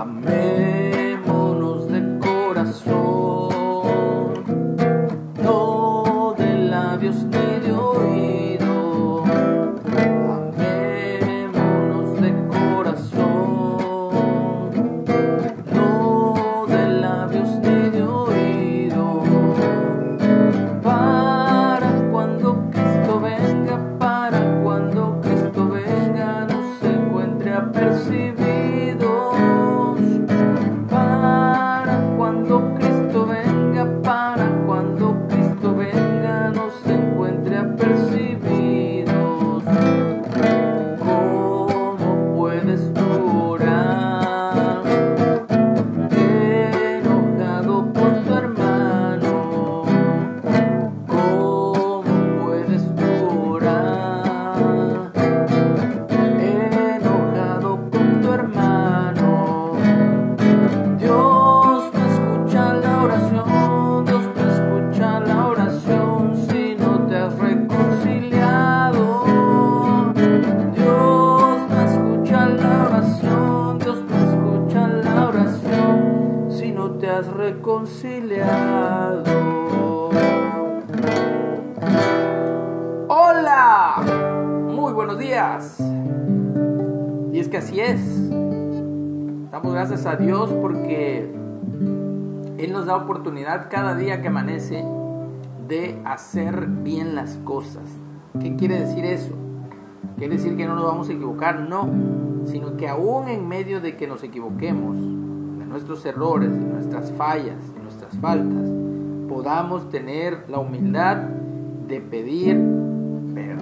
Amen. Muy buenos días. Y es que así es. Damos gracias a Dios porque Él nos da oportunidad cada día que amanece de hacer bien las cosas. ¿Qué quiere decir eso? ¿Quiere decir que no nos vamos a equivocar? No, sino que aún en medio de que nos equivoquemos, de nuestros errores, de nuestras fallas, de nuestras faltas, podamos tener la humildad de pedir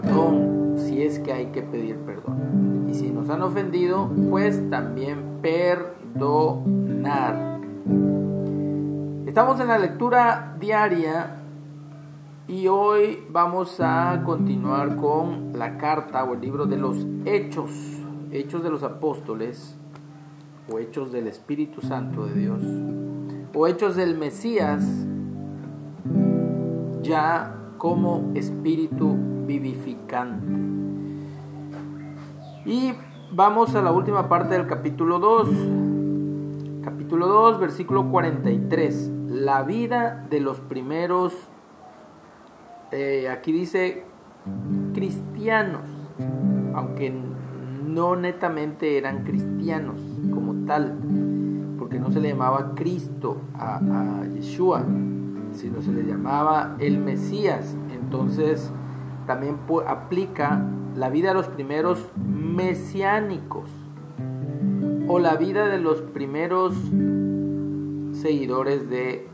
perdón si es que hay que pedir perdón. Y si nos han ofendido, pues también perdonar. Estamos en la lectura diaria y hoy vamos a continuar con la carta o el libro de los hechos, hechos de los apóstoles o hechos del Espíritu Santo de Dios o hechos del Mesías ya como espíritu vivificante. Y vamos a la última parte del capítulo 2. Capítulo 2, versículo 43. La vida de los primeros, eh, aquí dice cristianos, aunque no netamente eran cristianos como tal, porque no se le llamaba Cristo a, a Yeshua, sino se le llamaba el Mesías. Entonces también aplica la vida de los primeros mesiánicos o la vida de los primeros seguidores de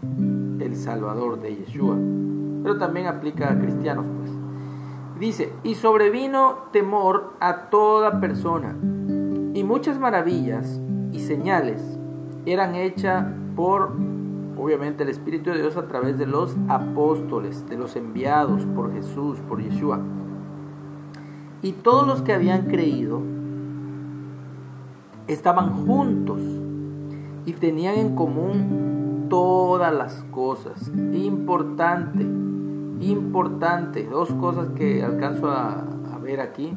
el Salvador de Yeshua. Pero también aplica a cristianos, pues. Dice, y sobrevino temor a toda persona, y muchas maravillas y señales eran hechas por obviamente el Espíritu de Dios a través de los apóstoles, de los enviados por Jesús, por Yeshua. Y todos los que habían creído estaban juntos y tenían en común todas las cosas. Importante, importante, dos cosas que alcanzo a, a ver aquí.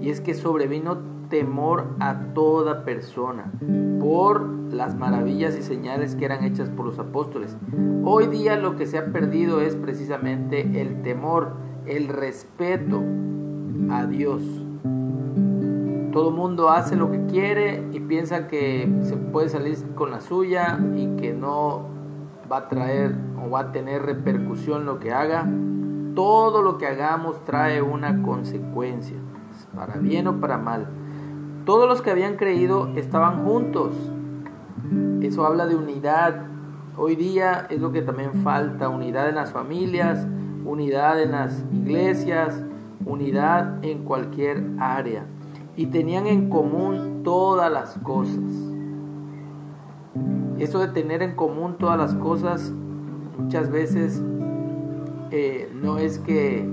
Y es que sobrevino temor a toda persona por las maravillas y señales que eran hechas por los apóstoles. Hoy día lo que se ha perdido es precisamente el temor, el respeto a Dios. Todo mundo hace lo que quiere y piensa que se puede salir con la suya y que no va a traer o va a tener repercusión lo que haga. Todo lo que hagamos trae una consecuencia, para bien o para mal. Todos los que habían creído estaban juntos. Eso habla de unidad. Hoy día es lo que también falta, unidad en las familias, unidad en las iglesias, unidad en cualquier área. Y tenían en común todas las cosas. Eso de tener en común todas las cosas muchas veces eh, no es que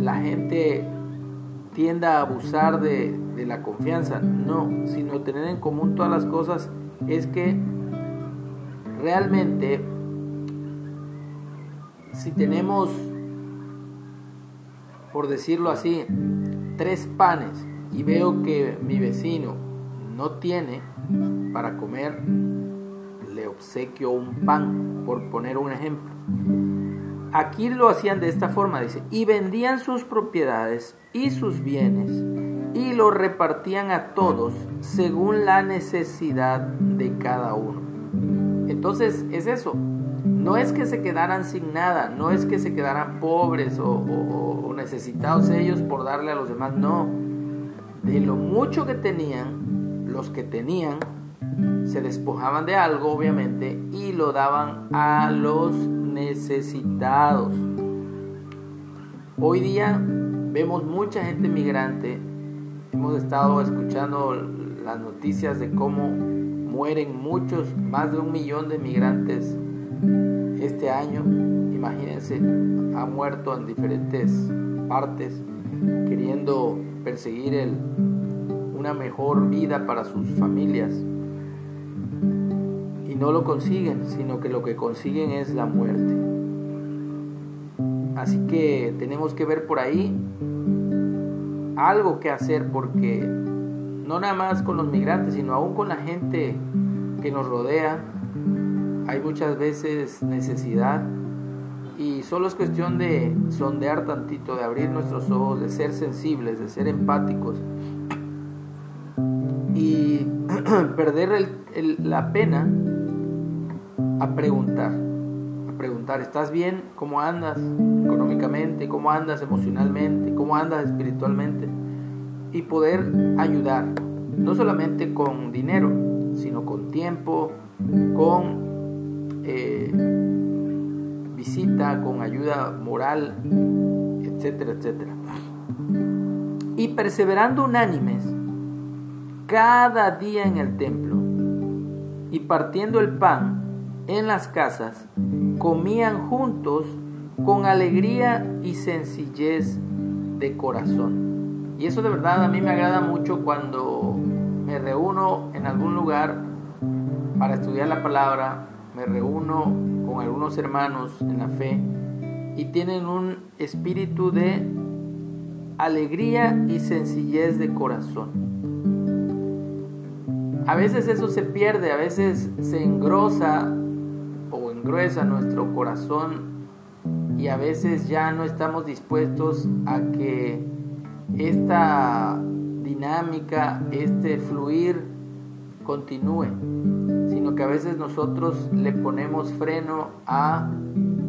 la gente tienda a abusar de, de la confianza, no, sino tener en común todas las cosas es que realmente si tenemos, por decirlo así, tres panes y veo que mi vecino no tiene para comer, le obsequio un pan, por poner un ejemplo. Aquí lo hacían de esta forma, dice, y vendían sus propiedades y sus bienes y lo repartían a todos según la necesidad de cada uno. Entonces es eso, no es que se quedaran sin nada, no es que se quedaran pobres o, necesitados ellos por darle a los demás, no. De lo mucho que tenían, los que tenían, se despojaban de algo, obviamente, y lo daban a los necesitados. Hoy día vemos mucha gente migrante. Hemos estado escuchando las noticias de cómo mueren muchos, más de un millón de migrantes este año. Imagínense, ha muerto en diferentes partes queriendo perseguir una mejor vida para sus familias no lo consiguen, sino que lo que consiguen es la muerte. Así que tenemos que ver por ahí algo que hacer porque no nada más con los migrantes, sino aún con la gente que nos rodea, hay muchas veces necesidad. Y solo es cuestión de sondear tantito, de abrir nuestros ojos, de ser sensibles, de ser empáticos. Y perder la pena a preguntar, preguntar, ¿estás bien? ¿Cómo andas económicamente? ¿Cómo andas emocionalmente? ¿Cómo andas espiritualmente? Y poder ayudar, no solamente con dinero, sino con tiempo, con eh, visita, con ayuda moral, etcétera, etcétera. Y perseverando unánimes cada día en el templo y partiendo el pan en las casas, comían juntos con alegría y sencillez de corazón. Y eso de verdad a mí me agrada mucho cuando me reúno en algún lugar para estudiar la palabra, me reúno con algunos hermanos en la fe y tienen un espíritu de alegría y sencillez de corazón. A veces eso se pierde, a veces se engrosa gruesa nuestro corazón y a veces ya no estamos dispuestos a que esta dinámica, este fluir continúe, sino que a veces nosotros le ponemos freno a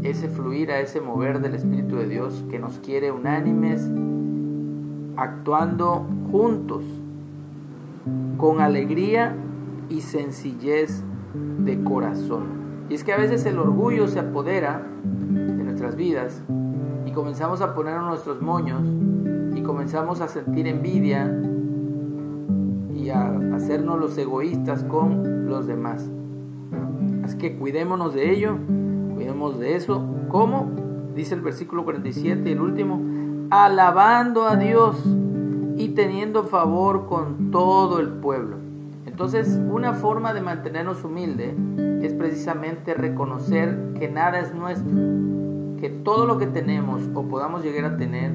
ese fluir, a ese mover del Espíritu de Dios que nos quiere unánimes, actuando juntos, con alegría y sencillez de corazón. Y es que a veces el orgullo se apodera de nuestras vidas y comenzamos a poner nuestros moños y comenzamos a sentir envidia y a hacernos los egoístas con los demás. Así que cuidémonos de ello, cuidemos de eso. ¿Cómo? Dice el versículo 47, el último, alabando a Dios y teniendo favor con todo el pueblo. Entonces, una forma de mantenernos humildes es precisamente reconocer que nada es nuestro, que todo lo que tenemos o podamos llegar a tener,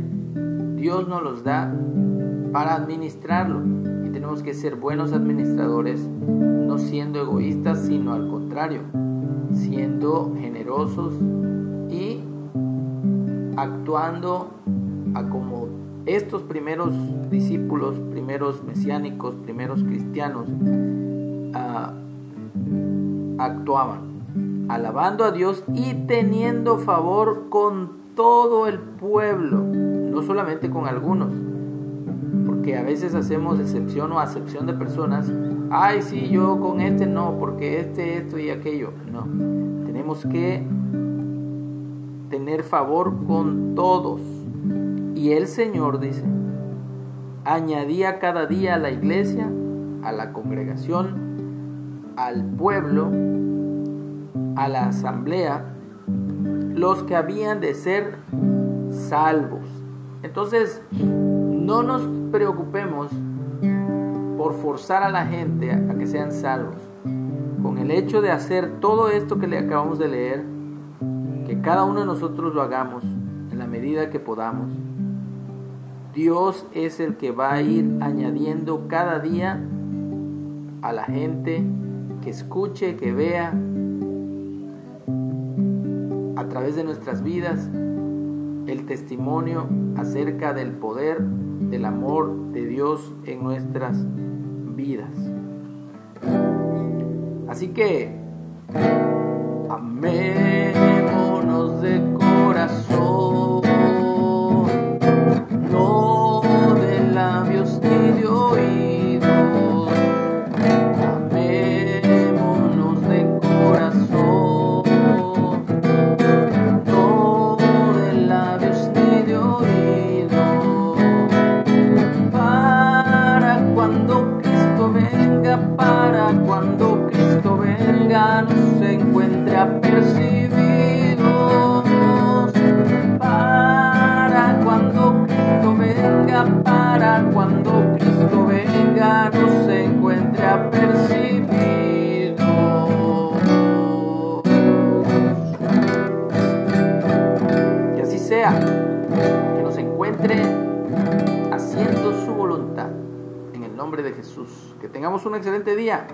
Dios nos los da para administrarlo. Y tenemos que ser buenos administradores, no siendo egoístas, sino al contrario, siendo generosos y actuando a como estos primeros discípulos, primeros mesiánicos, primeros cristianos, uh, actuaban, alabando a Dios y teniendo favor con todo el pueblo, no solamente con algunos, porque a veces hacemos excepción o acepción de personas, ay, sí, yo con este no, porque este, esto y aquello, no, tenemos que tener favor con todos. Y el Señor dice, añadía cada día a la iglesia, a la congregación, al pueblo, a la asamblea, los que habían de ser salvos. Entonces, no nos preocupemos por forzar a la gente a que sean salvos. Con el hecho de hacer todo esto que le acabamos de leer, que cada uno de nosotros lo hagamos en la medida que podamos. Dios es el que va a ir añadiendo cada día a la gente que escuche, que vea a través de nuestras vidas el testimonio acerca del poder del amor de Dios en nuestras vidas. Así que, amémonos encuentre apercibidos. Que así sea, que nos encuentre haciendo su voluntad. En el nombre de Jesús. Que tengamos un excelente día.